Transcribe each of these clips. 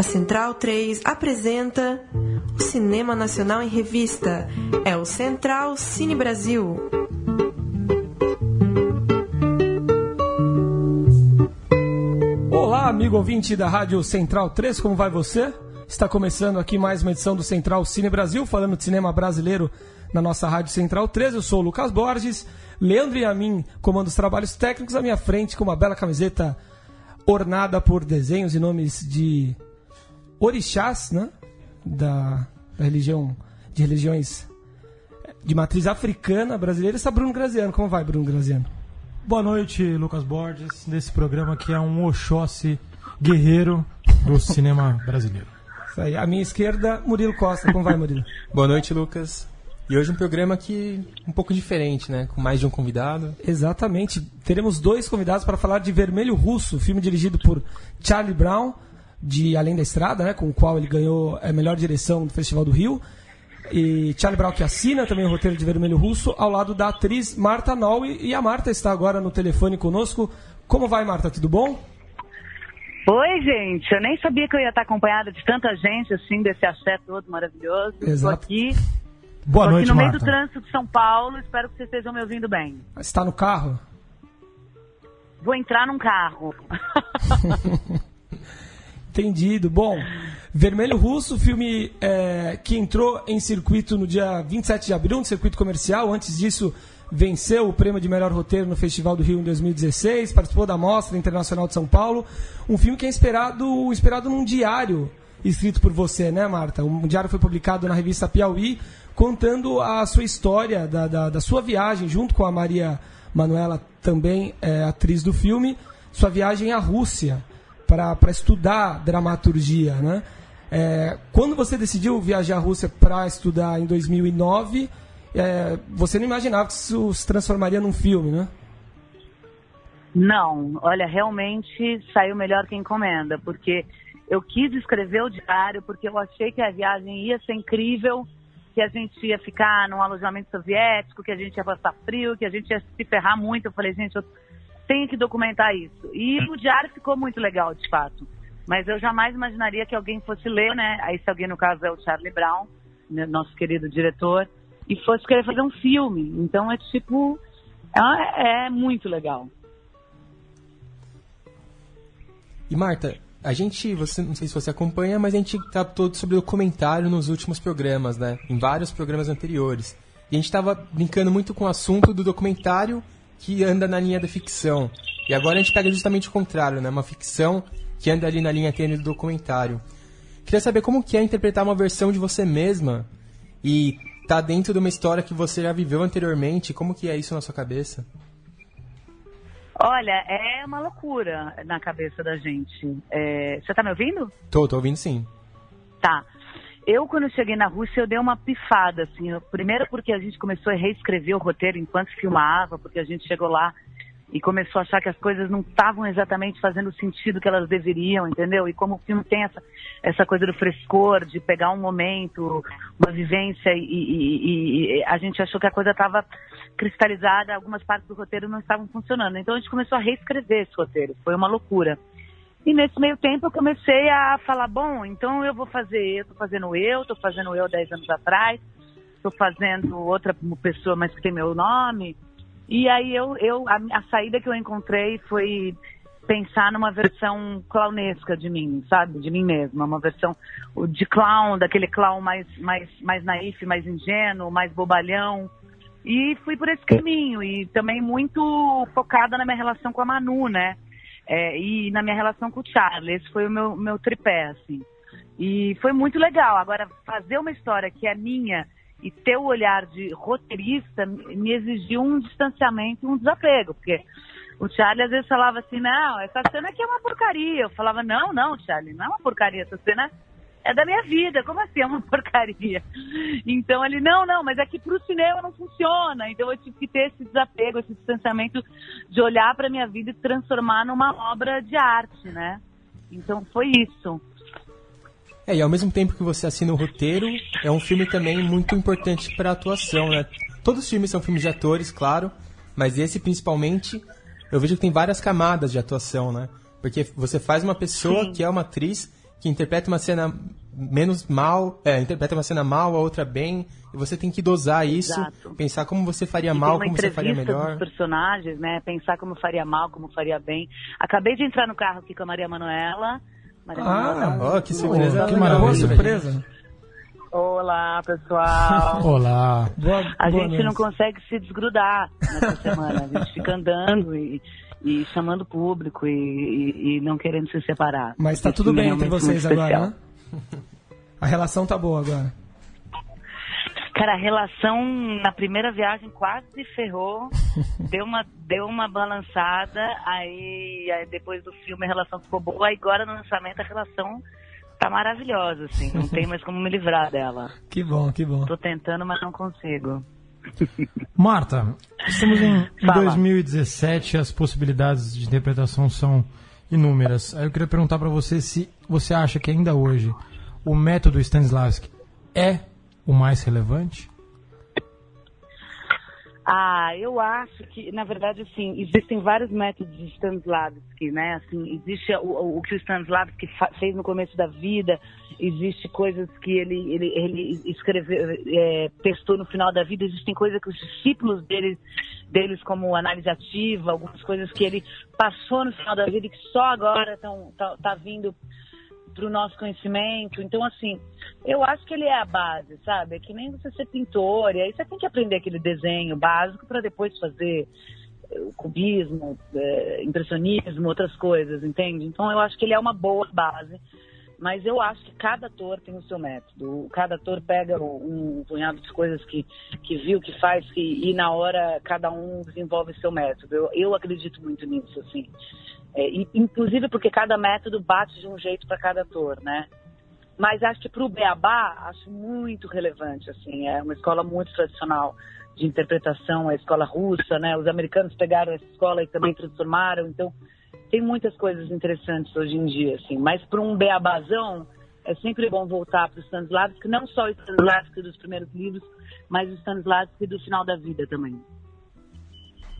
A Central 3 apresenta o Cinema Nacional em Revista. É o Central Cine Brasil. Olá, amigo ouvinte da Rádio Central 3, como vai você? Está começando aqui mais uma edição do Central Cine Brasil, falando de cinema brasileiro na nossa Rádio Central 3. Eu sou o Lucas Borges, Leandro e a mim comando os trabalhos técnicos à minha frente com uma bela camiseta ornada por desenhos e nomes de orixás, né? Da, da religião, de religiões de matriz africana brasileira. Está Bruno Graziano. Como vai, Bruno Graziano? Boa noite, Lucas Borges. Nesse programa que é um Oxóssi guerreiro do cinema brasileiro. Isso aí. À minha esquerda, Murilo Costa. Como vai, Murilo? Boa noite, Lucas. E hoje um programa que um pouco diferente, né? Com mais de um convidado. Exatamente. Teremos dois convidados para falar de Vermelho Russo, filme dirigido por Charlie Brown, de Além da Estrada, né? Com o qual ele ganhou a melhor direção do Festival do Rio. E Charlie Brown que assina também o roteiro de Vermelho Russo, ao lado da atriz Marta Noll. E a Marta está agora no telefone conosco. Como vai, Marta? Tudo bom? Oi, gente. Eu nem sabia que eu ia estar acompanhada de tanta gente, assim, desse axé todo maravilhoso. Estou aqui Boa Tô noite, aqui no meio Marta. do trânsito de São Paulo, espero que vocês estejam me ouvindo bem. Está no carro? Vou entrar num carro. Entendido. Bom, Vermelho Russo, filme é, que entrou em circuito no dia 27 de abril, no circuito comercial. Antes disso, venceu o prêmio de melhor roteiro no Festival do Rio em 2016, participou da Mostra Internacional de São Paulo. Um filme que é inspirado, inspirado num diário escrito por você, né, Marta? Um diário foi publicado na revista Piauí, contando a sua história, da, da, da sua viagem, junto com a Maria Manuela, também é, atriz do filme, sua viagem à Rússia para estudar dramaturgia, né? É, quando você decidiu viajar à Rússia para estudar em 2009, é, você não imaginava que isso se transformaria num filme, né? Não, olha, realmente saiu melhor que encomenda, porque eu quis escrever o diário, porque eu achei que a viagem ia ser incrível, que a gente ia ficar num alojamento soviético, que a gente ia passar frio, que a gente ia se ferrar muito. Eu falei, gente, eu tenho que documentar isso. E o diário ficou muito legal, de fato. Mas eu jamais imaginaria que alguém fosse ler, né? Aí, se alguém, no caso, é o Charlie Brown, né, nosso querido diretor, e fosse querer fazer um filme. Então, é tipo. É, é muito legal. E Marta, a gente, você não sei se você acompanha, mas a gente tratou sobre documentário nos últimos programas, né? Em vários programas anteriores. E a gente estava brincando muito com o assunto do documentário que anda na linha da ficção. E agora a gente pega justamente o contrário, né? Uma ficção que anda ali na linha tênue do documentário. Queria saber como que é interpretar uma versão de você mesma e tá dentro de uma história que você já viveu anteriormente. Como que é isso na sua cabeça? Olha, é uma loucura na cabeça da gente. É, Você tá me ouvindo? Tô, tô ouvindo sim. Tá. Eu, quando cheguei na Rússia, eu dei uma pifada, assim. Primeiro porque a gente começou a reescrever o roteiro enquanto filmava, porque a gente chegou lá e começou a achar que as coisas não estavam exatamente fazendo o sentido que elas deveriam, entendeu? E como o filme tem essa, essa coisa do frescor, de pegar um momento, uma vivência, e- e- e a gente achou que a coisa estava cristalizada, algumas partes do roteiro não estavam funcionando. Então a gente começou a reescrever esse roteiro. Foi uma loucura. E nesse meio tempo eu comecei a falar, bom, então eu vou fazer, eu tô fazendo eu, tô fazendo eu 10 anos atrás, tô fazendo outra pessoa, mas que tem meu nome. E aí eu, eu a, a saída que eu encontrei foi pensar numa versão clownesca de mim, sabe? De mim mesma, uma versão de clown, daquele clown mais mais mais naif, mais ingênuo, mais bobalhão. E fui por esse caminho e também muito focada na minha relação com a Manu, né? É, e na minha relação com o Charlie. Esse foi o meu, meu tripé, assim. E foi muito legal. Agora, fazer uma história que é minha e ter o olhar de roteirista me exigiu um distanciamento e um desapego, porque o Charlie às vezes falava assim, não, essa cena aqui é uma porcaria. Eu falava, não, não, Charlie, não é uma porcaria, essa cena da minha vida, como assim é uma porcaria? Então ele, não, não, mas aqui pro cinema não funciona. Então eu tive que ter esse desapego, esse distanciamento de olhar pra minha vida e transformar numa obra de arte, né? Então foi isso. É, e ao mesmo tempo que você assina o roteiro, é um filme também muito importante para atuação, né? Todos os filmes são filmes de atores, claro, mas esse principalmente, eu vejo que tem várias camadas de atuação, né? Porque você faz uma pessoa Sim. que é uma atriz que interpreta uma cena menos mal, é, interpreta uma cena mal, a outra bem, e você tem que dosar isso, Exato. pensar como você faria E mal, como você faria melhor. dos personagens, né? Pensar como faria mal, como faria bem. Acabei de entrar no carro aqui com a Maria Manuela. Maria Manuela, Ah, um- ó, que surpresa. que Boa maravilha. surpresa. Olá, pessoal. Olá. Boa, A boa gente noite. não consegue se desgrudar nessa semana. A gente fica andando e, e chamando o público e, e- e não querendo se separar. Mas tá Esse tudo é bem entre vocês agora, né? A relação tá boa agora. Cara, a relação na primeira viagem quase se ferrou, deu uma, deu uma balançada, aí, aí depois do filme a relação ficou boa, aí agora no lançamento a relação tá maravilhosa, assim, não tem mais como me livrar dela. Que bom, que bom. Tô tentando, mas não consigo. Marta, estamos em, Fala. 2017 as possibilidades de interpretação são inúmeras. Aí eu queria perguntar para você se você acha que ainda hoje o método Stanislavski é o mais relevante? Ah, eu acho que, na verdade, assim, existem vários métodos de Stanislavski, né? Assim, existe o, o- que o Stanislavski fez no começo da vida, existe coisas que ele, ele, ele escreveu, é, testou no final da vida, existem coisas que os discípulos dele, deles, como análise ativa, algumas coisas que ele passou no final da vida e que só agora estão tá, tá vindo para o nosso conhecimento. Então, assim, eu acho que ele é a base, sabe? É que nem você ser pintor, e aí você tem que aprender aquele desenho básico para depois fazer eh, o cubismo, eh, impressionismo, outras coisas, entende? Então, eu acho que ele é uma boa base. Mas eu acho que cada ator tem o seu método. Cada ator pega um, um punhado de coisas que, que viu, que faz, que, e na hora cada um desenvolve o seu método. Eu, eu acredito muito nisso, assim. É, inclusive porque cada método bate de um jeito para cada ator, né? Mas acho que para o Beabá, acho muito relevante, assim, é uma escola muito tradicional de interpretação, a escola russa, né? Os americanos pegaram essa escola e também transformaram, então tem muitas coisas interessantes hoje em dia, assim. Mas para um Beabazão, é sempre bom voltar para o Stanislavski, não só o Stanislavski dos primeiros livros, mas o Stanislavski do final da vida também.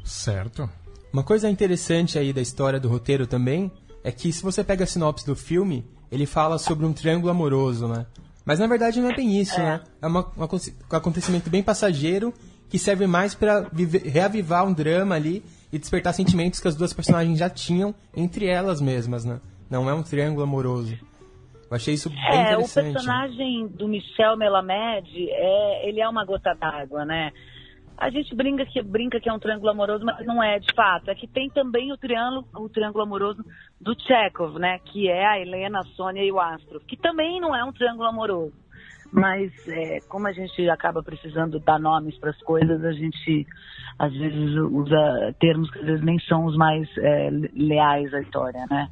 Certo. Uma coisa interessante aí da história do roteiro também é que se você pega a sinopse do filme, ele fala sobre um triângulo amoroso, né? Mas na verdade não é bem isso, né? É uma- um aconte- um acontecimento bem passageiro que serve mais pra viver- reavivar um drama ali e despertar sentimentos que as duas personagens já tinham entre elas mesmas, né? Não é um triângulo amoroso. Eu achei isso bem É, o interessante. né? personagem do Michel Melamed, é, ele é uma gota d'água, né? A gente brinca que, brinca que é um triângulo amoroso, mas não é de fato. É que tem também o triângulo, o triângulo amoroso do Chekhov, né? Que é a Helena, a Sônia e o Astro, que também não é um triângulo amoroso. Mas é, como a gente acaba precisando dar nomes para as coisas, a gente às vezes usa termos que às vezes nem são os mais é, leais à história, né?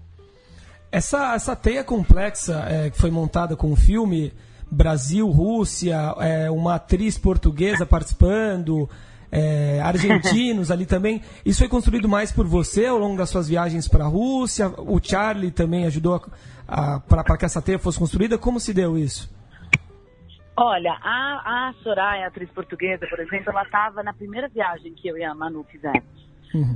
Essa, essa teia complexa é, que foi montada com o filme, Brasil, Rússia, é, uma atriz portuguesa participando, é, argentinos ali também, isso foi construído mais por você ao longo das suas viagens para a Rússia? O Charlie também ajudou para que essa teia fosse construída? Como se deu isso? Olha, a, a Soraya, a atriz portuguesa, por exemplo, ela estava na primeira viagem que eu e a Manu fizemos.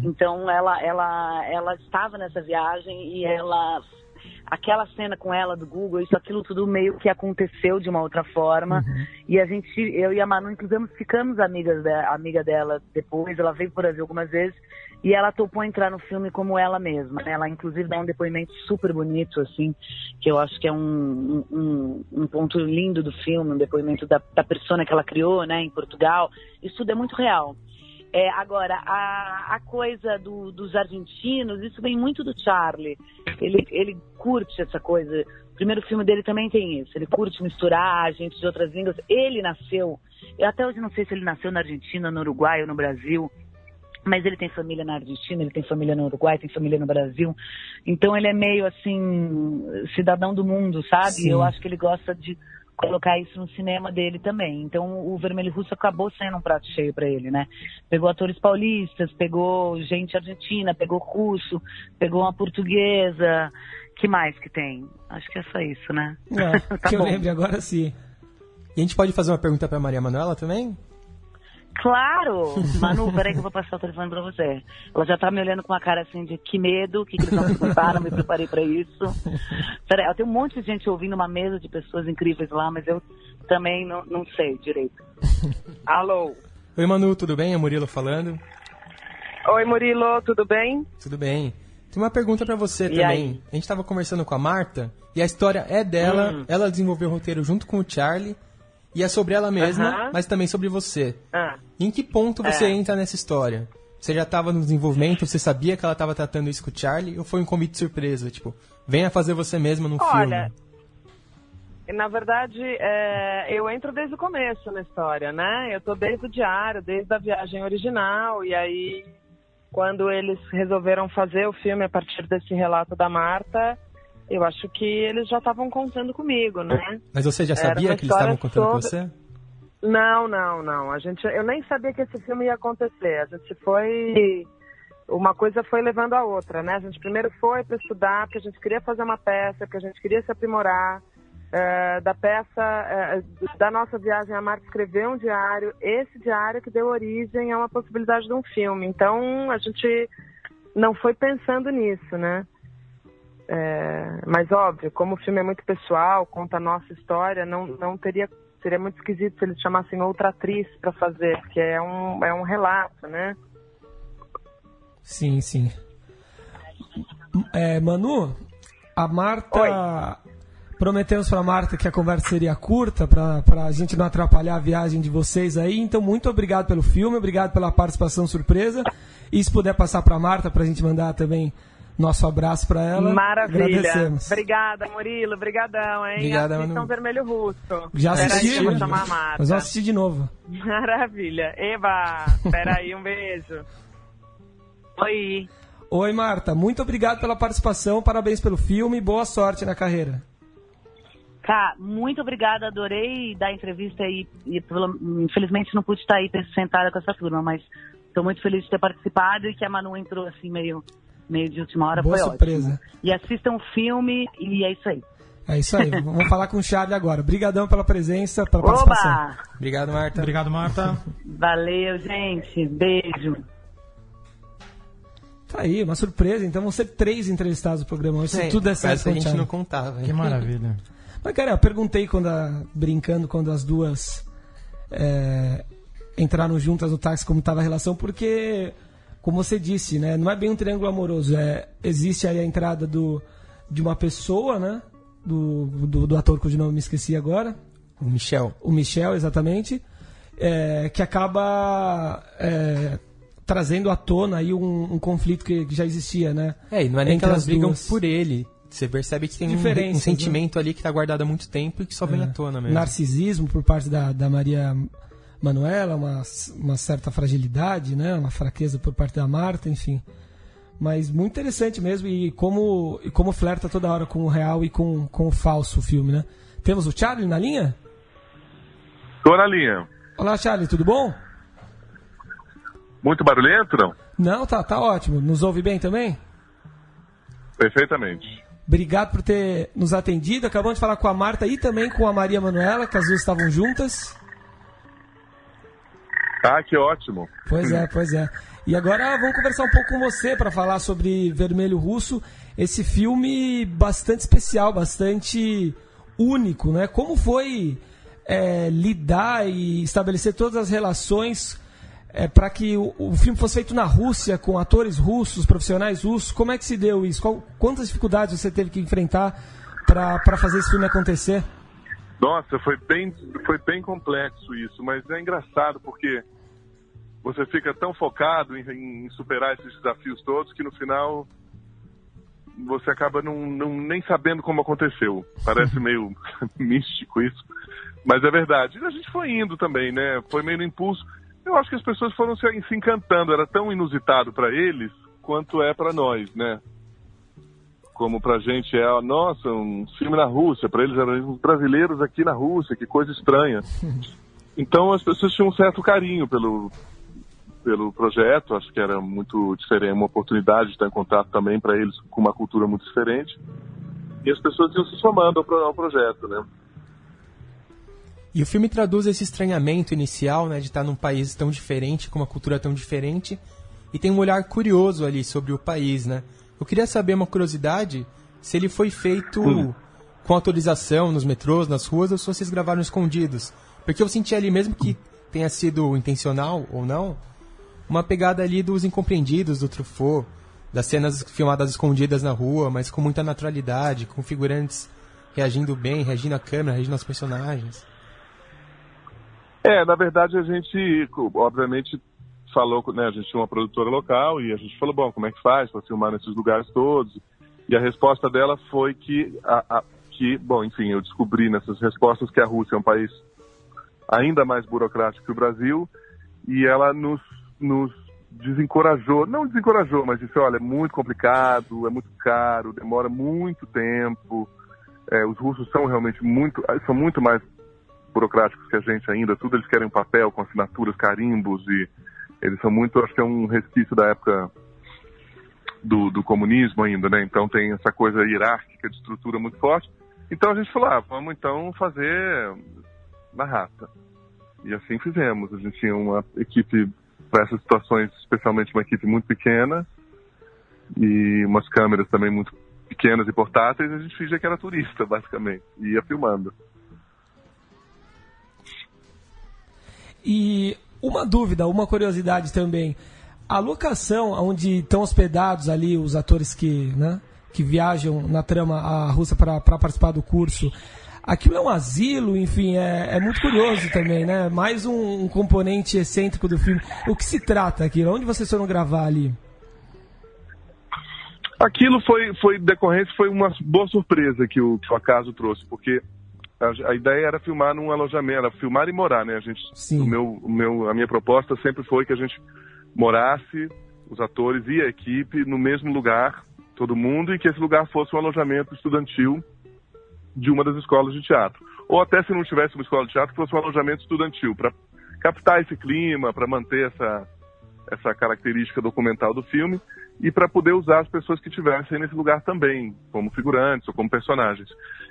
Então ela, ela, ela estava nessa viagem e ela, aquela cena com ela do Google, isso, aquilo tudo meio que aconteceu de uma outra forma. E a gente, eu e a Manu, inclusive, ficamos amigas da, amiga dela depois. Ela veio por Brasil algumas vezes e ela topou entrar no filme como ela mesma. né? Ela, inclusive, dá um depoimento super bonito, assim, que eu acho que é um, um, um ponto lindo do filme, um depoimento da, da persona que ela criou, né, em Portugal. Isso tudo é muito real. É, agora, a, a coisa do- dos argentinos, isso vem muito do Charlie. Ele, ele curte essa coisa. O primeiro filme dele também tem isso. Ele curte misturar gente de outras línguas. Ele nasceu, eu até hoje não sei se ele nasceu na Argentina, no Uruguai ou no Brasil. Mas ele tem família na Argentina, ele tem família no Uruguai, tem família no Brasil. Então ele é meio assim, cidadão do mundo, sabe? Sim. Eu acho que ele gosta de colocar isso no cinema dele também. Então o Vermelho Russo acabou sendo um prato cheio para ele, né? Pegou atores paulistas, pegou gente argentina, pegou russo, pegou uma portuguesa. Que mais que tem? Acho que é só isso, né? É, Tá que eu bom. lembre agora sim. E a gente pode fazer uma pergunta pra Maria Manuela também? Claro! Manu, peraí que eu vou passar o telefone pra você. Ela já tá me olhando com uma cara assim de que medo, o que, que eles vão perguntar, não me preparei pra isso. Peraí, eu tenho um monte de gente ouvindo uma mesa de pessoas incríveis lá, mas eu também não, não sei direito. Alô? Oi, Manu, tudo bem? É Murilo falando. Oi, Murilo, tudo bem? Tudo bem. Tem uma pergunta pra você E também. aí? A gente tava conversando com a Marta e a história é dela. Hum. Ela desenvolveu o roteiro junto com o Charlie e é sobre ela mesma, Aham. mas também sobre você. Ah, Em que ponto você É. entra nessa história? Você já estava no desenvolvimento, você sabia que ela estava tratando isso com o Charlie ou foi um convite surpresa? Tipo, venha fazer você mesma no Olha, filme. na verdade, é, eu entro desde o começo na história, né? Eu tô desde o diário, desde a viagem original, e aí, quando eles resolveram fazer o filme a partir desse relato da Marta, eu acho que eles já estavam contando comigo, né? Mas você já sabia que eles estavam contando com sobre- você? Não, não, não. A gente, eu nem sabia que esse filme ia acontecer. A gente foi, uma coisa foi levando a outra, né? A gente primeiro foi para estudar, porque a gente queria fazer uma peça, porque a gente queria se aprimorar. Eh, da peça, eh, da nossa viagem, a Marta escreveu um diário. Esse diário que deu origem a uma possibilidade de um filme. Então, a gente não foi pensando nisso, né? É, mas óbvio, como o filme é muito pessoal, conta a nossa história, não, não teria seria muito esquisito se eles chamassem outra atriz para fazer, porque é um é um relato, né? Sim, sim. É, Manu, a Marta. Prometemos pra Marta que a conversa seria curta, pra, pra gente não atrapalhar a viagem de vocês aí. Então, muito obrigado pelo filme, obrigado pela participação surpresa. E se puder passar pra Marta, pra gente mandar também nosso abraço pra ela. Maravilha. Agradecemos. Obrigada, Murilo. Obrigadão, hein? Obrigada, Assistam Manu. Vermelho Russo. Já assisti, vou mas- chamar a Marta. Mas vamos assistir de novo. Maravilha. Eva, peraí, um beijo. Oi. Oi, Marta. Muito obrigado pela participação, parabéns pelo filme e boa sorte na carreira. Cá, muito obrigada, adorei dar a entrevista e, e infelizmente não pude estar aí sentada com essa turma, mas estou muito feliz de ter participado e que a Manu entrou assim meio, meio de última hora, Boa foi surpresa. ótimo. E assistam o filme e é isso aí. É isso aí. Vamos falar com o Charlie agora. Obrigadão pela presença, pela participação. Oba! Obrigado, Marta. Obrigado, Marta. Valeu, gente. Beijo. Tá aí, uma surpresa. Então vão ser três entrevistados no programa hoje, se É, tudo der certo a gente Charlie. não contava. hein? Que maravilha. Mas, cara, eu perguntei quando a- brincando quando as duas é, entraram juntas no táxi como estava a relação, porque, como você disse, né, não é bem um triângulo amoroso. É, existe aí a entrada do, de uma pessoa, né? Do, do, do ator cujo nome me esqueci agora, O Michel. o Michel, exatamente, é, que acaba é, trazendo à tona aí um, um conflito que, que já existia, né? É, e não é nem que elas as brigam duas. por ele. Você percebe que tem um, um sentimento ali que tá guardado há muito tempo e que só vem à tona mesmo. narcisismo por parte da, da Maria Manuela, uma, uma certa fragilidade, né? uma fraqueza por parte da Marta, enfim. Mas muito interessante mesmo e como, e como flerta toda hora com o real e com, com o falso o filme, né? Temos o Charlie na linha? Tô na linha. Olá, Charlie, tudo bom? Muito barulhento, não? Não, tá, tá ótimo. Nos ouve bem também? Perfeitamente. Obrigado por ter nos atendido. Acabamos de falar com a Marta e também com a Maria Manuela, que as duas estavam juntas. Ah, que ótimo. Pois é, pois é. E agora vamos conversar um pouco com você para falar sobre Vermelho Russo, esse filme bastante especial, bastante único, né? Como foi é, lidar e estabelecer todas as relações para que o, o filme fosse feito na Rússia, com atores russos, profissionais russos? Como é que se deu isso? Qual- quantas dificuldades você teve que enfrentar para fazer esse filme acontecer? Nossa, foi bem, foi bem complexo isso, mas é engraçado porque você fica tão focado em, em superar esses desafios todos que no final você acaba não, não- nem sabendo como aconteceu. Parece meio místico isso, mas é verdade. E a gente foi indo também, né? Foi meio no impulso. Eu acho que as pessoas foram se, se encantando. Era tão inusitado para eles quanto é para nós, né? Como pra gente é, nossa, um filme na Rússia, pra eles eram os brasileiros aqui na Rússia, que coisa estranha. Então as pessoas tinham um certo carinho pelo pelo projeto, acho que era muito diferente, uma oportunidade de estar em contato também para eles com uma cultura muito diferente. E as pessoas iam se somando ao, ao projeto, né? E o filme traduz esse estranhamento inicial, né, de estar num país tão diferente, com uma cultura tão diferente, e tem um olhar curioso ali sobre o país, né? Eu queria saber uma curiosidade, se ele foi feito hum. com autorização nos metrôs, nas ruas, ou se vocês gravaram escondidos. Porque eu senti ali, mesmo que tenha sido intencional ou não, uma pegada ali dos incompreendidos do Truffaut, das cenas filmadas escondidas na rua, mas com muita naturalidade, com figurantes reagindo bem, reagindo à câmera, reagindo aos personagens. É, na verdade a gente, obviamente, falou, né, a gente tinha uma produtora local e a gente falou, bom, como é que faz para filmar nesses lugares todos? E a resposta dela foi que, a, a, que, bom, enfim, eu descobri nessas respostas que a Rússia é um país ainda mais burocrático que o Brasil e ela nos, nos desencorajou, não desencorajou, mas disse, olha, é muito complicado, é muito caro, demora muito tempo, é, os russos são realmente muito, são muito mais burocráticos que a gente ainda, tudo eles querem papel com assinaturas, carimbos e eles são muito, acho que é um resquício da época do, do comunismo ainda, né? Então tem essa coisa hierárquica de estrutura muito forte. Então a gente falou, ah, vamos então fazer na raça. E assim fizemos. A gente tinha uma equipe para essas situações, especialmente uma equipe muito pequena e umas câmeras também muito pequenas e portáteis. A gente fingia que era turista, basicamente, e ia filmando. E uma dúvida, uma curiosidade também. A locação onde estão hospedados ali os atores que, né, que viajam na trama a Rússia para participar do curso, aquilo é um asilo, enfim, é, é muito curioso também, né? Mais um, um, componente excêntrico do filme. O que se trata aquilo? Onde vocês foram gravar ali? Aquilo foi, foi decorrência, foi uma boa surpresa que o, que o acaso trouxe, porque a, a, ideia era filmar num alojamento, era filmar e morar, né? A gente, Sim. O meu, o meu, a minha proposta sempre foi que a gente morasse, os atores e a equipe, no mesmo lugar, todo mundo, e que esse lugar fosse um alojamento estudantil de uma das escolas de teatro. Ou até se não tivesse uma escola de teatro, fosse um alojamento estudantil, para captar esse clima, para manter essa, essa característica documental do filme e para poder usar as pessoas que estivessem nesse lugar também, como figurantes ou como personagens.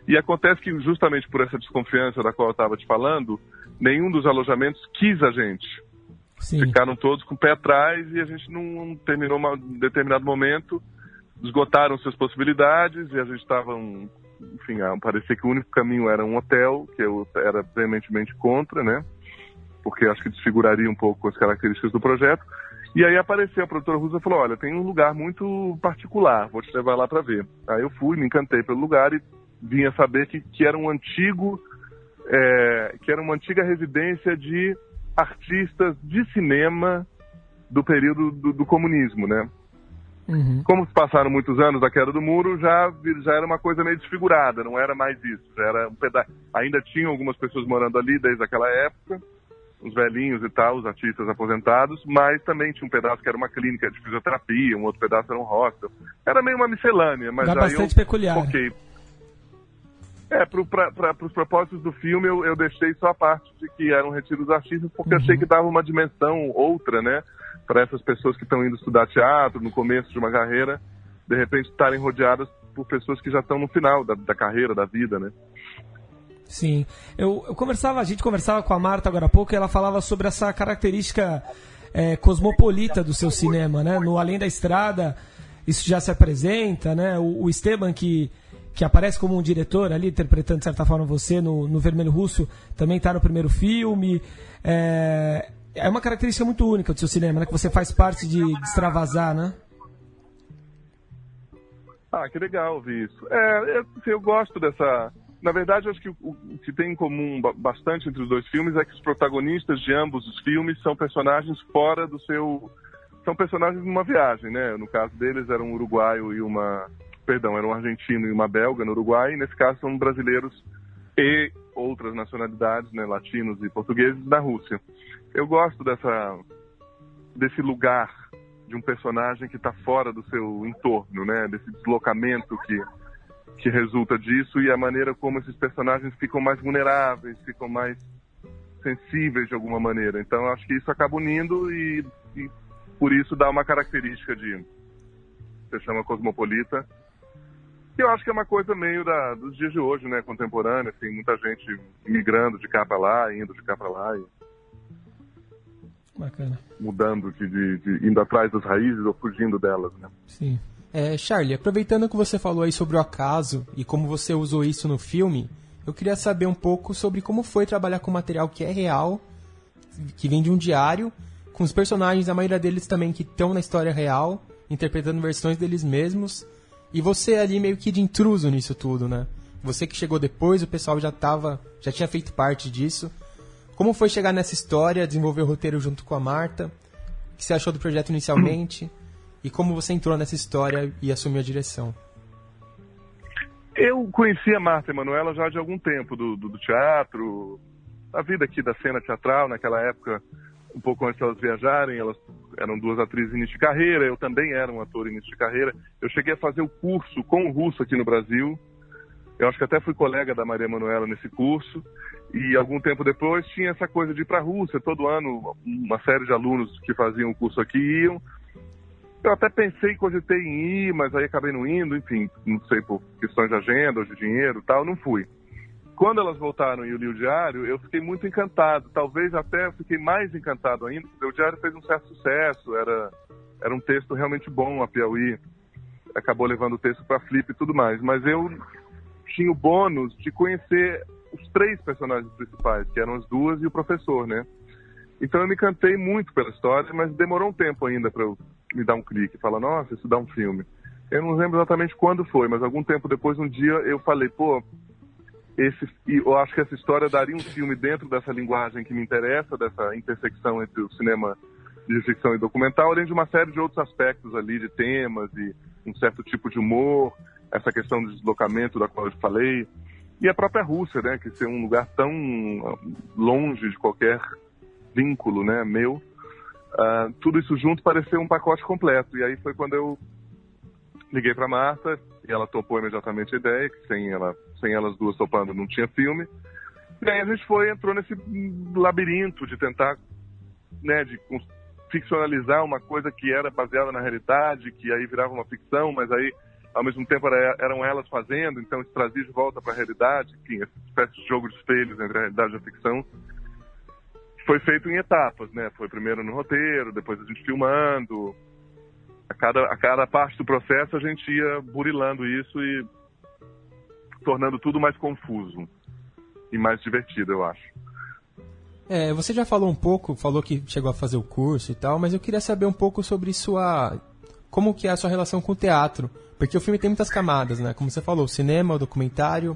E acontece que, justamente por essa desconfiança da qual eu estava te falando, nenhum dos alojamentos quis a gente. Sim. Ficaram todos com o pé atrás e a gente não terminou um determinado momento, esgotaram suas possibilidades e a gente estava, enfim, parecia que o único caminho era um hotel, que eu era veementemente contra, né? Porque acho que desfiguraria um pouco as características do projeto. E aí apareceu a produtora russa e falou: Olha, tem um lugar muito particular, vou te levar lá para ver. Aí eu fui, me encantei pelo lugar e vinha saber que, que era um antigo, é, que era uma antiga residência de artistas de cinema do período do, do comunismo, né? Uhum. Como se passaram muitos anos da queda do muro, já, já era uma coisa meio desfigurada, não era mais isso. Era um peda Ainda tinham algumas pessoas morando ali desde aquela época, os velhinhos e tal, os artistas aposentados, mas também tinha um pedaço que era uma clínica de fisioterapia, um outro pedaço era um hostel. Era meio uma miscelânea, mas Dá aí bastante eu peculiar. foquei. É, para os propósitos do filme eu, eu deixei só a parte de que eram retiros artistas, porque uhum. achei que dava uma dimensão outra, né, para essas pessoas que estão indo estudar teatro no começo de uma carreira, de repente estarem rodeadas por pessoas que já estão no final da, da carreira, da vida, né. Sim. Eu, eu, conversava, a gente conversava com a Marta agora há pouco e ela falava sobre essa característica é, cosmopolita do seu cinema, né? No Além da Estrada, isso já se apresenta, né? O, o Esteban, que, que aparece como um diretor ali, interpretando de certa forma você no, no Vermelho Russo, também está no primeiro filme. É, é uma característica muito única do seu cinema, né? Que você faz parte de, de extravasar, né? Ah, que legal ouvir isso. É, eu, eu gosto dessa na verdade, acho que o, o, que tem em comum bastante entre os dois filmes é que os protagonistas de ambos os filmes são personagens fora do seu. São personagens numa viagem, né? No caso deles, era um uruguaio e uma. Perdão, era um argentino e uma belga no Uruguai, e nesse caso são brasileiros e outras nacionalidades, né? Latinos e portugueses na Rússia. Eu gosto dessa. desse lugar de um personagem que está fora do seu entorno, né? Desse deslocamento que que resulta disso e a maneira como esses personagens ficam mais vulneráveis, ficam mais sensíveis de alguma maneira. Então acho que isso acaba unindo e, e por isso dá uma característica de você chama cosmopolita que eu acho que é uma coisa meio da, dos dias de hoje, né, contemporânea, assim, muita gente migrando de cá para lá, indo de cá para lá e Bacana. mudando, de, de, de- indo atrás das raízes ou fugindo delas, né. Sim. É, Charlie, aproveitando que você falou aí sobre o acaso e como você usou isso no filme, eu queria saber um pouco sobre como foi trabalhar com material que é real, que vem de um diário, com os personagens, a maioria deles também que estão na história real, interpretando versões deles mesmos, e você ali meio que de intruso nisso tudo, né? Você que chegou depois, o pessoal já tava, já tinha feito parte disso. Como foi chegar nessa história, desenvolver o roteiro junto com a Marta? O que você achou do projeto inicialmente? E como você entrou nessa história e assumiu a direção? Eu conhecia a Marta Emanuela já de algum tempo, do, do, do teatro, a vida aqui da cena teatral, naquela época, um pouco antes elas viajarem, elas eram duas atrizes início de carreira, eu também era um ator início de carreira. Eu cheguei a fazer o curso com o Russo aqui no Brasil, eu acho que até fui colega da Maria Emanuela nesse curso, e algum tempo depois tinha essa coisa de ir para a Rússia, todo ano uma série de alunos que faziam o curso aqui iam, eu até pensei, cogitei em ir, mas aí acabei não indo, enfim, não sei por questões de agenda ou de dinheiro e tal, não fui. Quando elas voltaram e eu li o diário, eu fiquei muito encantado. Talvez até fiquei mais encantado ainda, porque o diário fez um certo sucesso, era, era um texto realmente bom, a Piauí acabou levando o texto para Flip e tudo mais. Mas eu tinha o bônus de conhecer os três personagens principais, que eram as duas e o professor, né? Então eu me encantei muito pela história, mas demorou um tempo ainda para eu me dar um clique, falar, nossa, isso dá um filme. Eu não lembro exatamente quando foi, mas algum tempo depois, um dia, eu falei, pô, esse, eu acho que essa história daria um filme dentro dessa linguagem que me interessa, dessa intersecção entre o cinema de ficção e documental, além de uma série de outros aspectos ali, de temas e um certo tipo de humor, essa questão do deslocamento da qual eu falei, e a própria Rússia, né, que ser um lugar tão ah, longe de qualquer vínculo, né, meu, ah, tudo isso junto pareceu um pacote completo. E aí foi quando eu liguei para Marta e ela topou imediatamente a ideia, que sem, ela, sem elas duas topando não tinha filme. E aí a gente foi, entrou nesse labirinto de tentar, né, de ficcionalizar uma coisa que era baseada na realidade, que aí virava uma ficção, mas aí ao mesmo tempo era- eram elas fazendo, então isso trazia de volta para a realidade, enfim, essa espécie de jogo de espelhos entre a realidade e a ficção. Foi feito em etapas, né? Foi primeiro no roteiro, depois a gente filmando, a cada, a cada parte do processo a gente ia burilando isso e tornando tudo mais confuso e mais divertido, eu acho. É, você já falou um pouco, falou que chegou a fazer o curso e tal, mas eu queria saber um pouco sobre sua. Como que é a sua relação com o teatro. Porque o filme tem muitas camadas, né? Como você falou, o cinema, o documentário.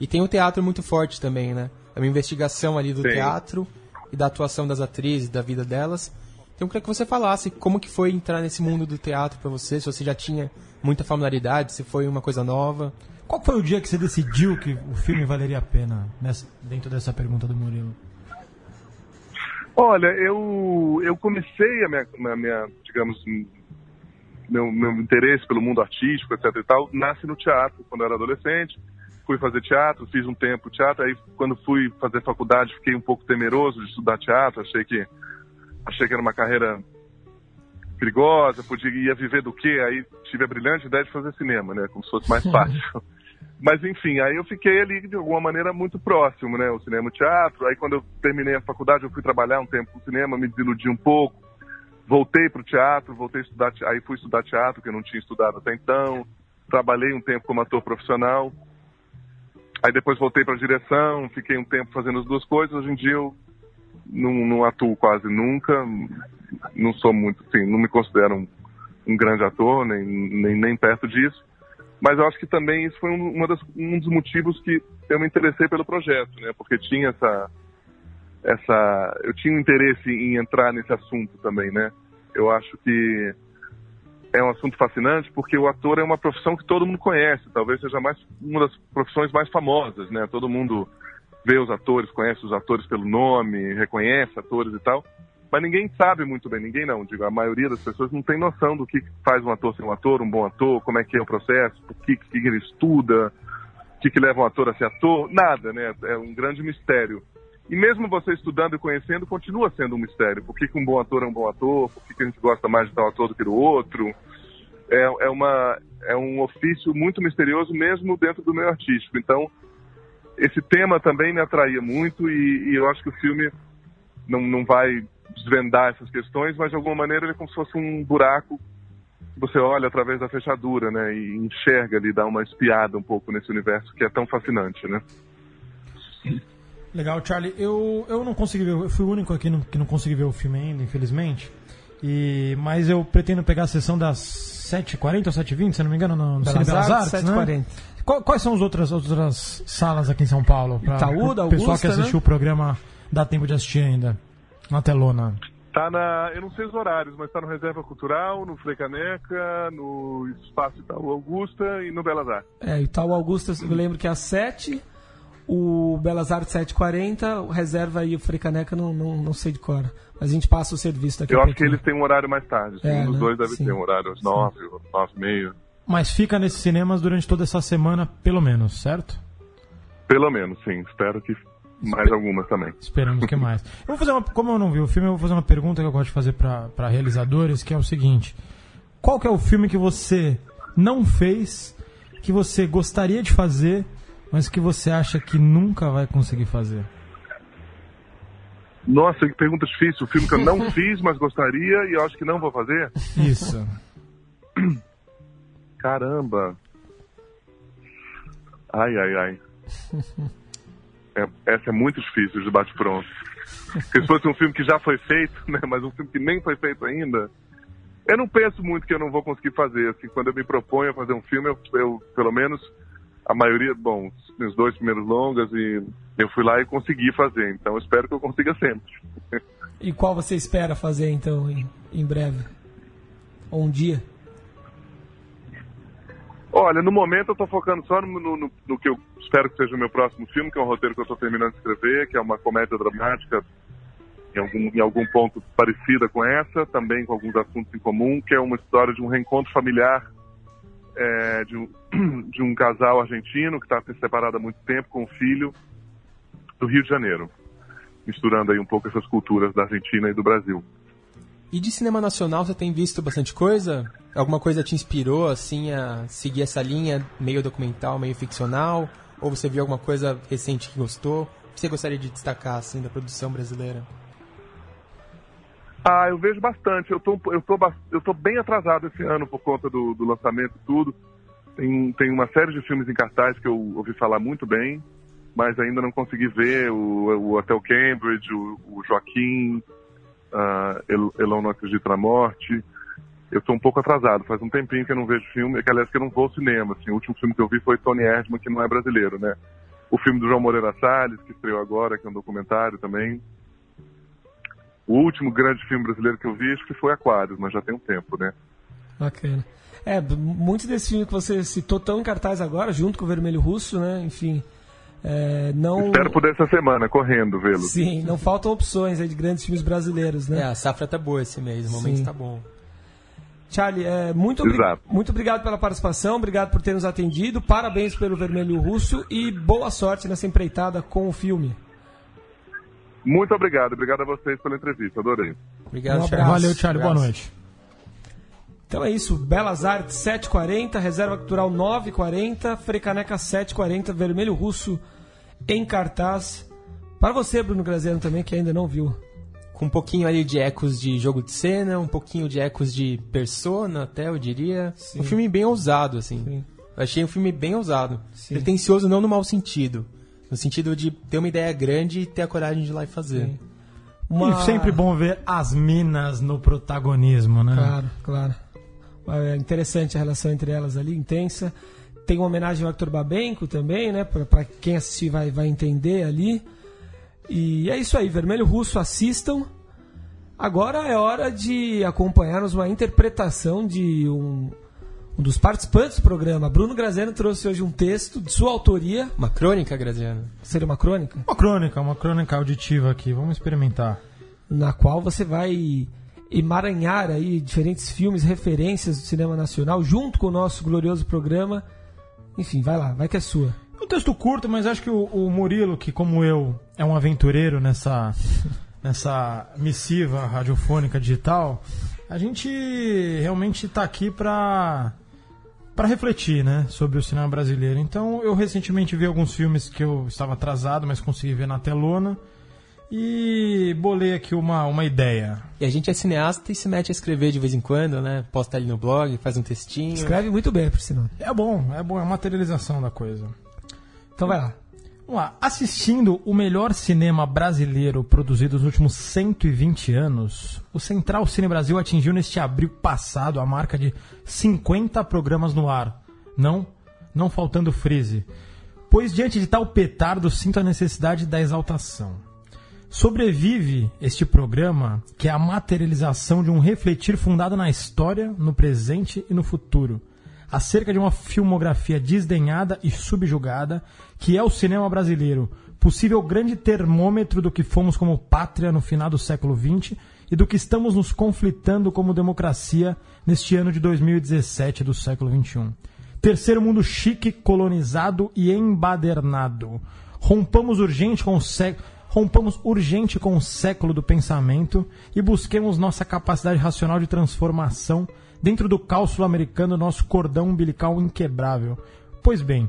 E tem o teatro muito forte também, né? É uma investigação ali do Sim. teatro e da atuação das atrizes, da vida delas. Então eu queria que você falasse como que foi entrar nesse mundo do teatro pra você, se você já tinha muita familiaridade, se foi uma coisa nova. Qual foi o dia que você decidiu que o filme valeria a pena nessa- dentro dessa pergunta do Murilo? Olha, eu, eu comecei a minha, a minha digamos, meu, meu interesse pelo mundo artístico, etc e tal, nasce no teatro, quando eu era adolescente. Fui fazer teatro, fiz um tempo teatro, aí quando fui fazer faculdade fiquei um pouco temeroso de estudar teatro, achei que, achei que era uma carreira perigosa, podia ia viver do quê? Aí tive a brilhante ideia de fazer cinema, né, como se fosse mais fácil. Mas enfim, aí eu fiquei ali de alguma maneira muito próximo, né? O cinema e o teatro. Aí quando eu terminei a faculdade, eu fui trabalhar um tempo com cinema, me desiludi um pouco. Voltei para o teatro, voltei a estudar, aí fui estudar teatro, que eu não tinha estudado até então. Trabalhei um tempo como ator profissional. Aí depois voltei para direção, fiquei um tempo fazendo as duas coisas. Hoje em dia eu não, não atuo quase nunca. Não sou muito, assim, não me considero um, um grande ator, nem, nem, nem perto disso. Mas eu acho que também isso foi um, das- um dos motivos que eu me interessei pelo projeto, né? Porque tinha essa, essa, eu tinha um interesse em entrar nesse assunto também, né? Eu acho que é um assunto fascinante porque o ator é uma profissão que todo mundo conhece, talvez seja mais uma das profissões mais famosas, né? Todo mundo vê os atores, conhece os atores pelo nome, reconhece atores e tal, mas ninguém sabe muito bem, ninguém não, digo, a maioria das pessoas não tem noção do que faz um ator ser um ator, um bom ator, como é que é o processo, o que, que ele estuda, o que, que leva um ator a ser ator, nada, né? É um grande mistério. E mesmo você estudando e conhecendo, continua sendo um mistério. Por que, que um bom ator é um bom ator? Por que, que a gente gosta mais de tal ator do que do outro? é, é, uma, é um ofício muito misterioso mesmo dentro do meio artístico. Então, esse tema também me atraía muito e, e eu acho que o filme não, não vai desvendar essas questões, mas de alguma maneira ele é como se fosse um buraco você olha através da fechadura, né, e enxerga ali, dá uma espiada um pouco nesse universo que é tão fascinante, né. Legal, Charlie. Eu, eu não consegui ver, eu fui o único aqui no, que não consegui ver o filme ainda, infelizmente. E, mas eu pretendo pegar a sessão das 7h40 ou 7h20, se não me engano, no, no Cine Belas Artes, 7h40. né? Qual- Quais são as outras, outras salas aqui em São Paulo? Pra, Itaú, da pro pessoal Augusta, que assistiu né? o programa dá tempo de assistir ainda. Na telona. Tá na, eu não sei os horários, mas tá no Reserva Cultural, no Frei Caneca, no Espaço Itaú Augusta e no Belas Artes. É, Itaú Augusta, eu lembro que é às 7, o Belas Artes 7h40, o Reserva e o Frecaneca não, não, não sei de cor. Mas a gente passa o serviço daqui Eu acho que eles têm um horário mais tarde. assim, É, um dos né? dois deve Sim. ter um horário às nove, nove e meia. Mas fica nesses cinemas durante toda essa semana, pelo menos, certo? Pelo menos, sim. Espero que mais algumas também. Esperamos que mais. Eu vou fazer uma, como eu não vi o filme, eu vou fazer uma pergunta que eu gosto de fazer para realizadores, que é o seguinte: qual que é o filme que você não fez, que você gostaria de fazer, mas que você acha que nunca vai conseguir fazer? Nossa, que pergunta difícil. O filme que eu não fiz, mas gostaria e acho que não vou fazer? Isso. Caramba. Ai, ai, ai. É, essa é muito difícil de bate-pronto. Porque se fosse um filme que já foi feito, né, mas um filme que nem foi feito ainda, eu não penso muito que eu não vou conseguir fazer. Assim, quando eu me proponho a fazer um filme, eu, eu, pelo menos, a maioria, bom, os dois primeiros longas, e eu fui lá e consegui fazer. Então, espero que eu consiga sempre. E qual você espera fazer, então, em, em breve? Ou um dia? Olha, no momento eu tô focando só no, no- no que eu espero que seja o meu próximo filme, que é um roteiro que eu tô terminando de escrever, que é uma comédia dramática em algum, em algum ponto parecida com essa, também com alguns assuntos em comum, que é uma história de um reencontro familiar é, de, um, de um casal argentino que está separado há muito tempo com um filho do Rio de Janeiro, misturando aí um pouco essas culturas da Argentina e do Brasil. E de cinema nacional você tem visto bastante coisa? Alguma coisa te inspirou assim a seguir essa linha meio documental, meio ficcional? Ou você viu alguma coisa recente que gostou? O que você gostaria de destacar assim da produção brasileira? Ah, eu vejo bastante. Eu tô, eu tô, eu tô bem atrasado esse ano por conta do, do lançamento e tudo. Tem, tem uma série de filmes em cartaz que eu ouvi falar muito bem, mas ainda não consegui ver. O, o Hotel Cambridge, o, o Joaquim, ah, El- Elon Não Acredita na Morte. Eu tô um pouco atrasado. Faz um tempinho que eu não vejo filme, que aliás que eu não vou ao cinema. Assim, o último filme que eu vi foi Tony Erdmann, que não é brasileiro, né? O filme do João Moreira Salles, que estreou agora, que é um documentário também. O último grande filme brasileiro que eu vi acho que foi Aquários, mas já tem um tempo, né? Bacana. É, muitos desses filmes que você citou estão em cartaz agora, junto com o Vermelho Russo, né? Enfim. é, não. Espero poder essa semana, correndo, vê-lo. Sim, não faltam opções aí de grandes filmes brasileiros, né? É, a safra tá boa esse mês, o momento Sim. tá bom. Charlie, é, muito, obri- muito obrigado pela participação, obrigado por ter nos atendido, parabéns pelo Vermelho Russo e boa sorte nessa empreitada com o filme. Muito obrigado, obrigado a vocês pela entrevista, adorei. Obrigado, Um Charles. abraço. Valeu, Charlie. Boa noite. Então é isso, Belas Artes 740, Reserva Cultural 940, Frecaneca 740, Vermelho Russo em cartaz. Para você, Bruno Graziano, também, que ainda não viu. Com um pouquinho ali de ecos de jogo de cena, um pouquinho de ecos de persona, até eu diria. Sim. Um filme bem ousado, assim. Sim. Eu achei um filme bem ousado. Sim. Pretencioso não no mau sentido. No sentido de ter uma ideia grande e ter a coragem de ir lá e fazer. Sim. Uma- E sempre bom ver as minas no protagonismo, né? Claro, claro. É interessante a relação entre elas ali, intensa. Tem uma homenagem ao Hector Babenco também, né? Pra, pra quem assistir vai, vai entender ali. E é isso aí, Vermelho Russo, assistam. Agora é hora de acompanharmos uma interpretação de um, um dos participantes do programa. Bruno Graziano trouxe hoje um texto de sua autoria. Uma crônica, Graziano? Seria uma crônica? Uma crônica, uma crônica auditiva aqui. Vamos experimentar. na qual você vai emaranhar aí diferentes filmes, referências do cinema nacional, junto com o nosso glorioso programa. Enfim, vai lá, vai que é sua. É um texto curto, mas acho que o, o Murilo, que como eu é um aventureiro nessa, nessa missiva radiofônica digital, A gente realmente está aqui para para refletir, né, sobre o cinema brasileiro. Então, eu recentemente vi alguns filmes que eu estava atrasado, mas consegui ver na telona. E bolei aqui uma, uma ideia. E a gente é cineasta e se mete a escrever de vez em quando, né? Posta ali no blog, faz um textinho. Escreve muito bem, por sinal. É bom, é bom, é a materialização da coisa. Então vai lá. Vamos lá. Assistindo o melhor cinema brasileiro produzido nos últimos 120 anos, o Central Cine Brasil atingiu neste abril passado a marca de 50 programas no ar. Não, não faltando frise. Pois diante de tal petardo, sinto a necessidade da exaltação. Sobrevive este programa, que é a materialização de um refletir fundado na história, no presente e no futuro, acerca de uma filmografia desdenhada e subjugada, que é o cinema brasileiro, possível grande termômetro do que fomos como pátria no final do século XX e do que estamos nos conflitando como democracia neste ano de 2017 do século XXI. Terceiro mundo chique, colonizado e embadernado. Rompamos urgente com o século rompamos urgente com o século do pensamento e busquemos nossa capacidade racional de transformação dentro do caos sul-americano, nosso cordão umbilical inquebrável. Pois bem,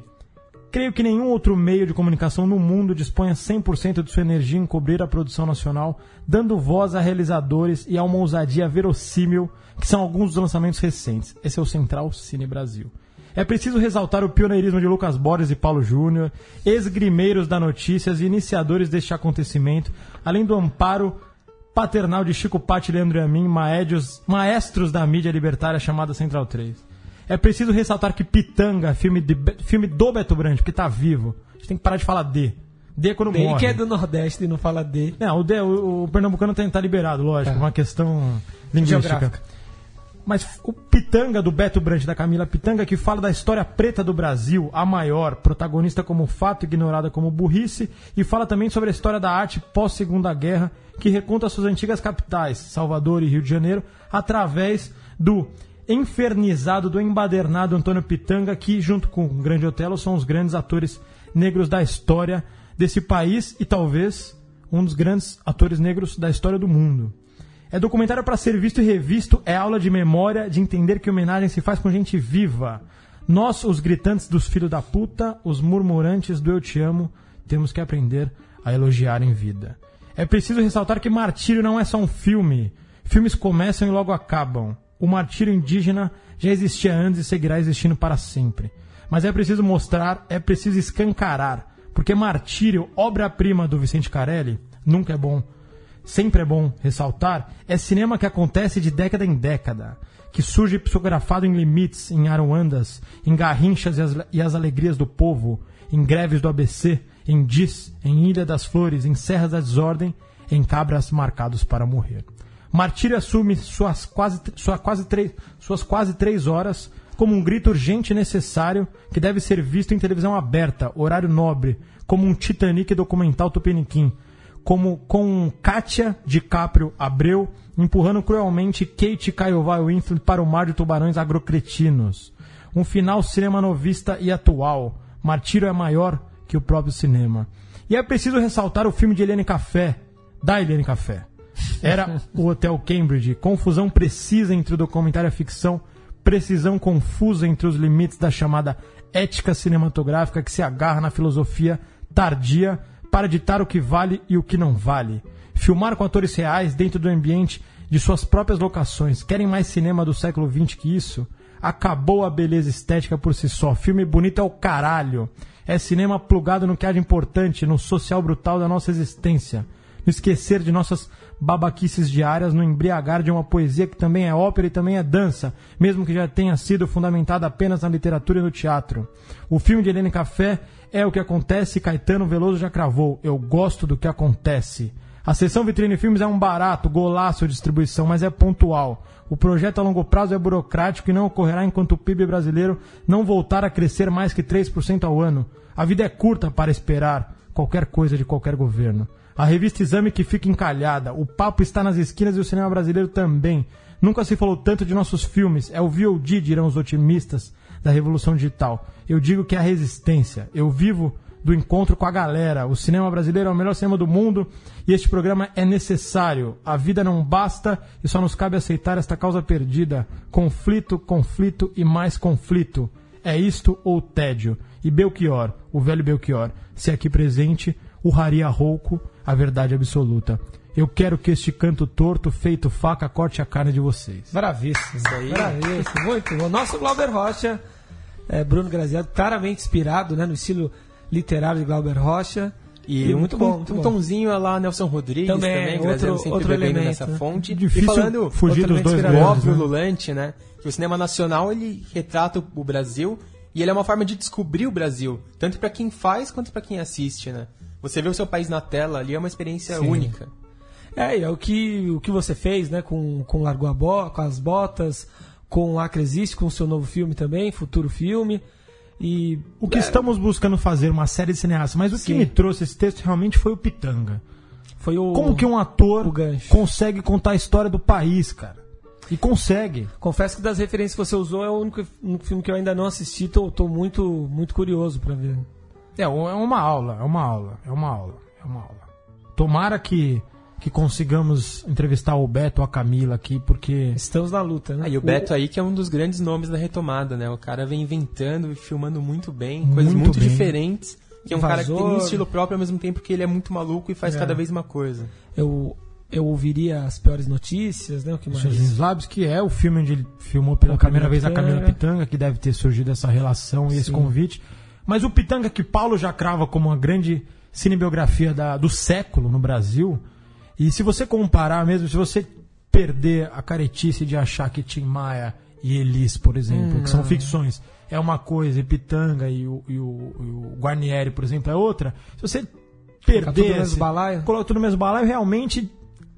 creio que nenhum outro meio de comunicação no mundo disponha 100% de sua energia em cobrir a produção nacional, dando voz a realizadores e a uma ousadia verossímil que são alguns dos lançamentos recentes. Esse é o Central Cine Brasil. É preciso ressaltar o pioneirismo de Lucas Borges e Paulo Júnior, esgrimeiros da notícias e iniciadores deste acontecimento, além do amparo paternal de Chico Patti, Leandro e a mim, maédios, maestros da mídia libertária chamada Central 3. É preciso ressaltar que Pitanga, filme, de, filme do Beto Brandt, que está vivo, a gente tem que parar de falar D. D é quando D morre. que é do Nordeste e não fala D. Não, o, D, o, o pernambucano tem que estar liberado, lógico, É. uma questão linguística. Geográfica. Mas o Pitanga do Beto Brandt, da Camila Pitanga, que fala da história preta do Brasil, a maior, protagonista como fato, ignorada como burrice, e fala também sobre a história da arte pós-segunda guerra, que reconta suas antigas capitais, Salvador e Rio de Janeiro, através do infernizado, do embadernado Antônio Pitanga, que, junto com o Grande Otelo, são os grandes atores negros da história desse país e talvez um dos grandes atores negros da história do mundo. É documentário para ser visto e revisto, é aula de memória, de entender que homenagem se faz com gente viva. Nós, os gritantes dos filhos da puta, os murmurantes do eu te amo, temos que aprender a elogiar em vida. É preciso ressaltar que Martírio não é só um filme. Filmes começam e logo acabam. O martírio indígena já existia antes e seguirá existindo para sempre. Mas é preciso mostrar, é preciso escancarar, porque Martírio, obra-prima do Vicente Carelli, nunca é bom sempre é bom ressaltar, é cinema que acontece de década em década, que surge psicografado em limites, em aruandas, em garrinchas e as, e as alegrias do povo, em greves do ABC, em Diz, em Ilha das Flores, em Serras da Desordem, em cabras marcados para morrer. Martírio assume suas quase, sua quase, três, suas quase três horas como um grito urgente e necessário que deve ser visto em televisão aberta, horário nobre, como um Titanic documental tupiniquim, como com Kátia DiCaprio Abreu empurrando cruelmente Kate Kaiowá Winslet para o mar de tubarões agrocretinos. Um final cinema novista e atual. Martírio é maior que o próprio cinema. E é preciso ressaltar o filme de Helene Café, da Helene Café. Era o Hotel Cambridge, confusão precisa entre o documentário e a ficção, precisão confusa entre os limites da chamada ética cinematográfica que se agarra na filosofia tardia para ditar o que vale e o que não vale. Filmar com atores reais dentro do ambiente de suas próprias locações. Querem mais cinema do século XX que isso? Acabou a beleza estética por si só. Filme bonito é o caralho. É cinema plugado no que há de importante, no social brutal da nossa existência. No esquecer de nossas babaquices diárias, no embriagar de uma poesia que também é ópera e também é dança, mesmo que já tenha sido fundamentada apenas na literatura e no teatro. O filme de Helene Café é o que acontece, Caetano Veloso já cravou. Eu gosto do que acontece. A sessão Vitrine Filmes é um barato, golaço de distribuição, mas é pontual. O projeto a longo prazo é burocrático e não ocorrerá enquanto o PIB brasileiro não voltar a crescer mais que 3% ao ano. A vida é curta para esperar qualquer coisa de qualquer governo. A revista Exame que fica encalhada. O papo está nas esquinas e o cinema brasileiro também. Nunca se falou tanto de nossos filmes. É o VOD, dirão os otimistas da revolução digital. Eu digo que é a resistência. Eu vivo do encontro com a galera. O cinema brasileiro é o melhor cinema do mundo e este programa é necessário. A vida não basta e só nos cabe aceitar esta causa perdida. Conflito, conflito e mais conflito. É isto ou tédio? E Belchior, o velho Belchior, se aqui presente, urraria rouco a verdade absoluta. Eu quero que este canto torto, feito faca, corte a carne de vocês. Bravíssimo. Isso aí. Bravíssimo. Muito bom. Nosso Glauber Rocha, é, Bruno Graziado, claramente inspirado né, no estilo literário de Glauber Rocha. E, um, muito um- bom, muito um bom. tomzinho é lá Nelson Rodrigues Também, também, outro- Graziano sempre outro elemento, nessa né? fonte. Difícil e falando fugir dos dois grandes, óbvio, né? Lulante, né? Que o cinema nacional ele retrata o Brasil e ele é uma forma de descobrir o Brasil, tanto pra quem faz quanto pra quem assiste, né? Você vê o seu país na tela ali é uma experiência Sim. única. É, e é o que, o que você fez, né, com, com Largou a Bo com as Botas, com o Acre Existe, com o seu novo filme também, futuro filme. E O que estamos buscando fazer, uma série de cineastas, mas o que Sim. me trouxe esse texto realmente foi o Pitanga. foi o. Como que um ator consegue contar a história do país, cara? E consegue. Confesso que das referências que você usou é o único, único filme que eu ainda não assisti, tô, tô muito, muito curioso pra ver. É, é uma aula, é uma aula, é uma aula, é uma aula. Tomara que, que consigamos entrevistar o Beto ou a Camila aqui, porque Estamos na luta, né? Ah, e o Beto aí que é um dos grandes nomes da retomada, né? O cara vem inventando e filmando muito bem, coisas Muito muito bem. diferentes. Que é um cara que tem um Invasor. estilo próprio ao mesmo tempo que ele é muito maluco e faz É. cada vez uma coisa. Eu, eu ouviria as piores notícias, né? O que mais? Seus Lábios, que é o filme onde ele filmou pela primeira vez a. Camila Pitanga, que deve ter surgido essa relação e esse Sim. convite. Mas o Pitanga, que Paulo já crava como uma grande cinebiografia da- do século no Brasil, e se você comparar mesmo, se você perder a caretice de achar que Tim Maia e Elis, por exemplo, Hum, que são não. ficções, é uma coisa, e Pitanga e o, e o- e o Guarnieri, por exemplo, é outra, se você Ficar tudo no perder... mesmo balaio? coloca tudo no mesmo balaio, realmente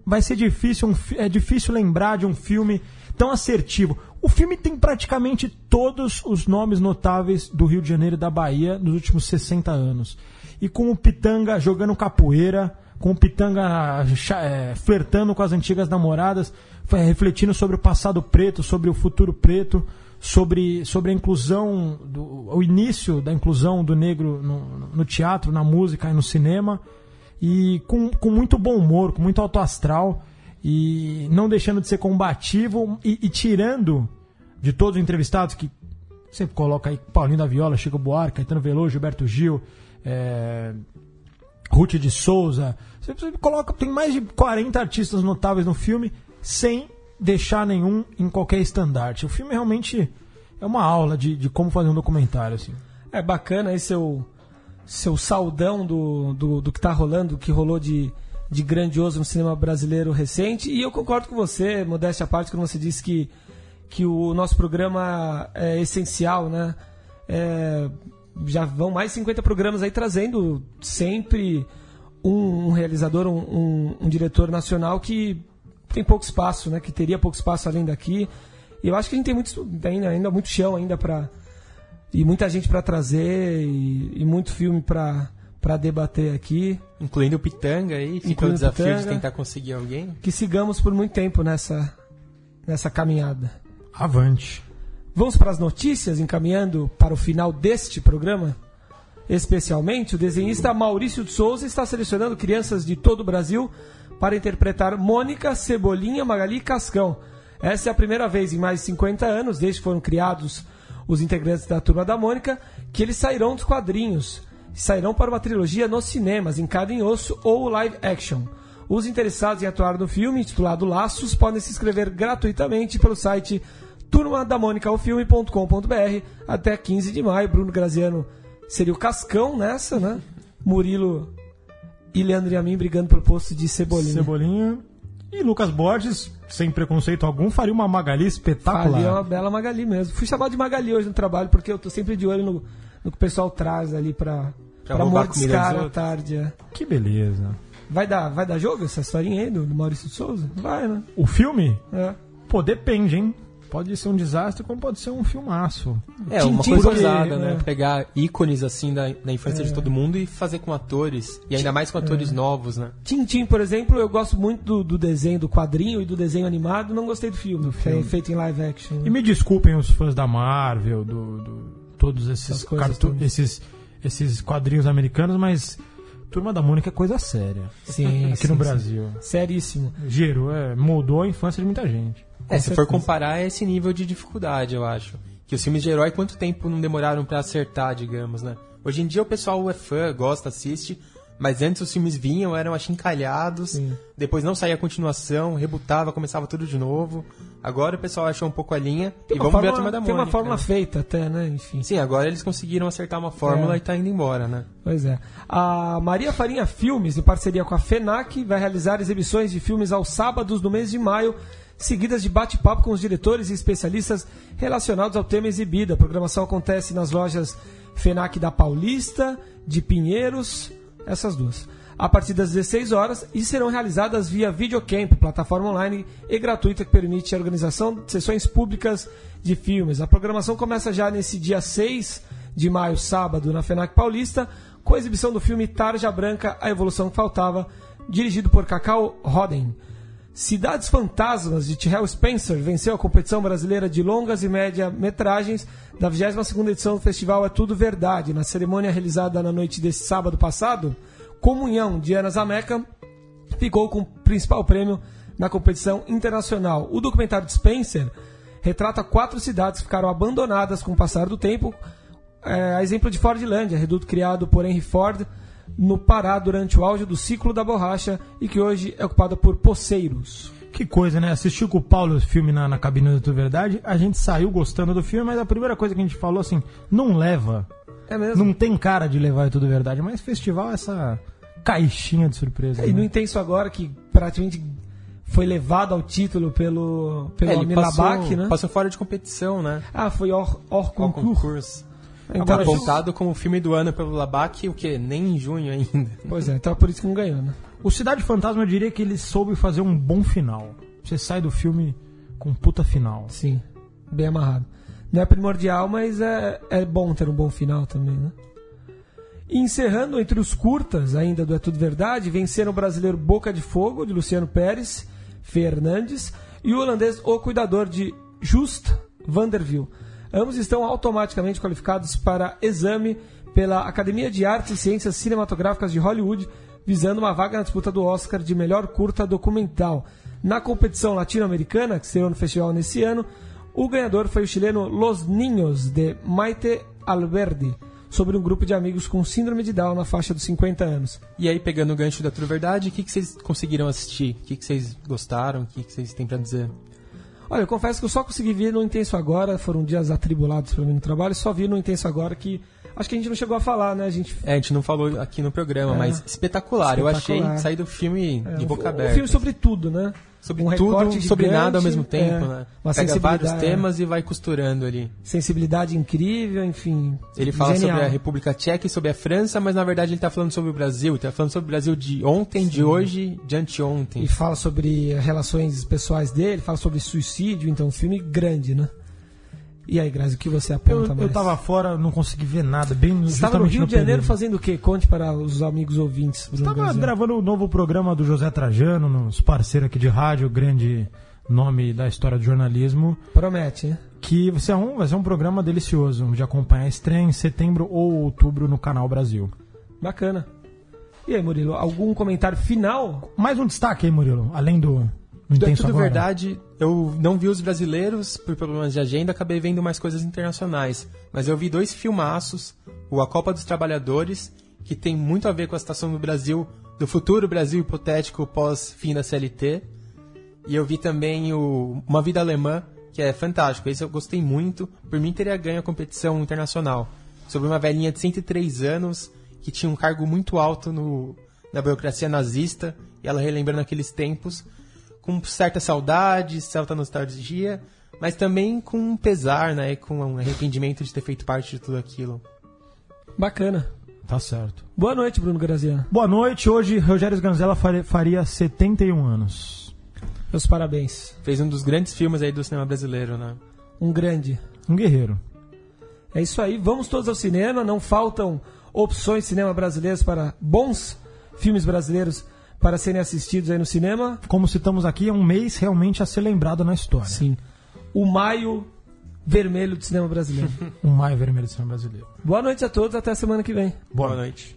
vai ser difícil, um é difícil lembrar de um filme tão assertivo. O filme tem praticamente todos os nomes notáveis do Rio de Janeiro e da Bahia nos últimos 60 anos. E com o Pitanga jogando capoeira, com o Pitanga é, flertando com as antigas namoradas, refletindo sobre o passado preto, sobre o futuro preto, sobre, sobre a inclusão, do, o início da inclusão do negro no, no teatro, na música e no cinema e com, com muito bom humor, com muito alto astral e não deixando de ser combativo e, e tirando de todos os entrevistados que sempre coloca aí Paulinho da Viola, Chico Buarque, Caetano Veloso, Gilberto Gil, é, Ruth de Souza, você, coloca, tem mais de 40 artistas notáveis no filme sem deixar nenhum em qualquer estandarte. O filme realmente é uma aula de, de como fazer um documentário assim. É bacana aí seu, seu saudão do, do, do que tá rolando, do que rolou de, de grandioso no cinema brasileiro recente. E eu concordo com você, modéstia à parte, quando você disse que, que o nosso programa é essencial, né? É, já vão mais de 50 programas aí trazendo sempre um, um realizador, um, um, um diretor nacional que tem pouco espaço, né? Que teria pouco espaço além daqui. E eu acho que a gente tem muito, ainda, ainda muito chão ainda para e muita gente para trazer e, e muito filme para para debater aqui. Incluindo o Pitanga aí, fica Incluindo o desafio de Pitanga. tentar conseguir alguém. Que sigamos por muito tempo nessa nessa caminhada. Avante. Vamos para as notícias, encaminhando para o final deste programa. Especialmente, o desenhista Maurício de Souza está selecionando crianças de todo o Brasil para interpretar Mônica, Cebolinha, Magali e Cascão. Essa é a primeira vez em mais de 50 anos, desde que foram criados os integrantes da Turma da Mônica, que eles sairão dos quadrinhos. Sairão para uma trilogia nos cinemas, em cada em osso ou live action. Os interessados em atuar no filme, intitulado Laços, podem se inscrever gratuitamente pelo site turmadamonicaofilme.com.br até 15 de maio. Bruno Graziano seria o Cascão nessa, né? Murilo e Leandro Yamin brigando pelo posto de Cebolinha. Cebolinha. E Lucas Borges, sem preconceito algum, faria uma Magali espetacular. É uma bela Magali mesmo. Fui chamado de Magali hoje no trabalho porque eu tô sempre de olho no, no que o pessoal traz ali pra, Pra pra roubar comida mordiscar dos tarde. é. Que beleza. Vai dar, vai dar jogo essa historinha aí do, do Maurício de Souza? Vai, né? O filme? É. Pô, depende, hein? Pode ser um desastre, como pode ser um filmaço. É, uma coisa ousada, né? é. Pegar ícones assim da, da infância de todo mundo e fazer com atores. E ainda mais com atores novos, né? Tintim, por exemplo, eu gosto muito do, do desenho do quadrinho e do desenho animado, não gostei do filme, que é feito em live action. E me desculpem os fãs da Marvel, do, do- todos esses cartu- esses esses quadrinhos americanos, mas Turma da Mônica é coisa séria. Sim, Aqui sim, no sim. Brasil. Seríssimo. Gerou, é, moldou a infância de muita gente. É, se for comparar é esse nível de dificuldade, eu acho. Que os filmes de herói, quanto tempo não demoraram pra acertar, digamos, né? Hoje em dia o pessoal é fã, gosta, assiste, mas antes os filmes vinham, eram achincalhados, depois não saía a continuação, rebutava, começava tudo de novo. Agora o pessoal achou um pouco a linha e Tem uma vamos ver a fórmula- turma da Tem Mônica. uma fórmula feita até, né? Enfim. Sim, agora eles conseguiram acertar uma fórmula É. e tá indo embora, né? Pois é. A Maria Farinha Filmes, em parceria com a FENAC, vai realizar exibições de filmes aos sábados do mês de maio, seguidas de bate-papo com os diretores e especialistas relacionados ao tema exibido. A programação acontece nas lojas FENAC da Paulista, de Pinheiros, essas duas. A partir das 16 horas e serão realizadas via Videocamp, plataforma online e gratuita que permite a organização de sessões públicas de filmes. A programação começa já nesse dia 6 de maio, sábado, na FENAC Paulista, com a exibição do filme Tarja Branca, A Evolução que Faltava, dirigido por Cacau Roden. Cidades Fantasmas, de Terrell Spencer, venceu a competição brasileira de longas e média metragens da 22ª edição do festival É Tudo Verdade. Na cerimônia realizada na noite desse sábado passado, Comunhão, de Ana Zameca, ficou com o principal prêmio na competição internacional. O documentário de Spencer retrata quatro cidades que ficaram abandonadas com o passar do tempo, é, a exemplo de Fordlândia, reduto criado por Henry Ford no Pará durante o auge do ciclo da borracha e que hoje é ocupada por poceiros. Que coisa, né? Assistiu com o Paulo o filme na, na cabine da Tua Verdade, a gente saiu gostando do filme, mas a primeira coisa que a gente falou assim, não leva. É mesmo? Não tem cara de levar é tudo verdade, mas festival é essa caixinha de surpresa. E no né? Intenso Agora, que praticamente foi levado ao título pelo, pelo É, né? passou fora de competição, né? Ah, foi Or, Or Ao Concurso. Então, Agora, apontado como filme do ano pelo Labac, o quê? Nem em junho ainda. Pois é, então é por isso que não ganhou, né? O Cidade Fantasma, eu diria que ele soube fazer um bom final. Você sai do filme com um puta final. Sim, bem amarrado. Não é primordial, mas é, é bom ter um bom final também, né? E encerrando entre os curtas ainda do É Tudo Verdade, venceram o brasileiro Boca de Fogo, de Luciano Pérez Fernandes, e o holandês O Cuidador, de Just Vanderville. Ambos estão automaticamente qualificados para exame pela Academia de Artes e Ciências Cinematográficas de Hollywood, visando uma vaga na disputa do Oscar de melhor curta documental. Na competição latino-americana, que estreou no festival nesse ano, o ganhador foi o chileno Los Niños, de Maite Alberdi, sobre um grupo de amigos com síndrome de Down na faixa dos 50 anos. E aí, pegando o gancho da True Verdade, o que, que vocês conseguiram assistir? O que, que vocês gostaram? O que, que vocês têm pra dizer? Olha, eu confesso que eu só consegui ver no Intenso Agora, foram dias atribulados para mim no trabalho, só vi no Intenso Agora que acho que a gente não chegou a falar, né? A gente É, a gente não falou aqui no programa, É. mas espetacular. Eu Espetacular. achei sair do filme é, de um- boca um aberta. filme sobre tudo, né? Sobre um tudo, recorte sobre gigante, nada ao mesmo tempo, é, né? Uma Pega vários temas e vai costurando ali. sensibilidade incrível, enfim. Ele fala genial. sobre a República Tcheca e sobre a França, mas na verdade ele tá falando sobre o Brasil. Ele tá falando sobre o Brasil de ontem, de hoje, de anteontem. E fala sobre relações pessoais dele, fala sobre suicídio, então um filme grande, né? E aí, Grazi, o que você Eu, aponta mais? eu tava fora, não consegui ver nada. Bem, Você estava no Rio de Janeiro período. fazendo o quê? Conte para os amigos ouvintes. Bruno Tava Graziano. gravando o novo programa do José Trajano, nos parceiros aqui de rádio, grande nome da história do jornalismo, Promete, né? que vai ser um, vai ser um programa delicioso de acompanhar. Estreia em setembro ou outubro no Canal Brasil. Bacana. E aí, Murilo, algum comentário final? Mais um destaque aí, Murilo, além do, do É Intenso tudo Agora. verdade, eu não vi os brasileiros por problemas de agenda, acabei vendo mais coisas internacionais. Mas eu vi dois filmaços, o A Copa dos Trabalhadores, que tem muito a ver com a situação do Brasil, do futuro Brasil hipotético pós-fim da CLT. E eu vi também o Uma Vida Alemã, que é fantástico. Esse eu gostei muito. Por mim, teria ganho a competição internacional. Sobre uma velhinha de 103 anos, que tinha um cargo muito alto no, na burocracia nazista, e ela relembrando aqueles tempos, com certa saudade, certa nostalgia, mas também com um pesar, né? Com um arrependimento de ter feito parte de tudo aquilo. Bacana. Tá certo. Boa noite, Bruno Graziano. Boa noite, hoje Rogério Sganzella fare- faria 71 anos. Meus parabéns. Fez um dos grandes filmes aí do cinema brasileiro, né? Um grande. Um guerreiro. É isso aí. Vamos todos ao cinema. Não faltam opções de cinema brasileiros para bons filmes brasileiros para serem assistidos aí no cinema. Como citamos aqui, é um mês realmente a ser lembrado na história. Sim. O maio vermelho do cinema brasileiro. O maio vermelho do cinema brasileiro. Boa noite a todos, até a semana que vem. Boa noite.